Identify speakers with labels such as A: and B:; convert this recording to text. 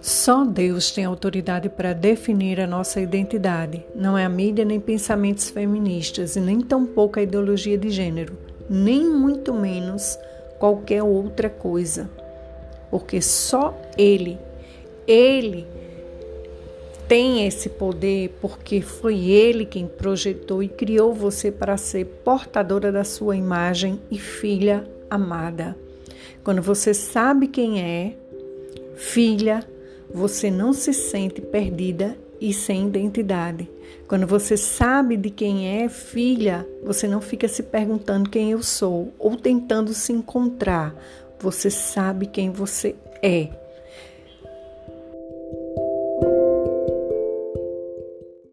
A: Só Deus tem autoridade para definir a nossa identidade. Não é a mídia, nem pensamentos feministas, e nem tampouco a ideologia de gênero, nem muito menos qualquer outra coisa. Porque só Ele, Ele tem esse poder porque foi Ele quem projetou e criou você para ser portadora da sua imagem e filha amada. Quando você sabe quem é, filha, você não se sente perdida e sem identidade. Quando você sabe de quem é filha, você não fica se perguntando quem eu sou ou tentando se encontrar. Você sabe quem você é.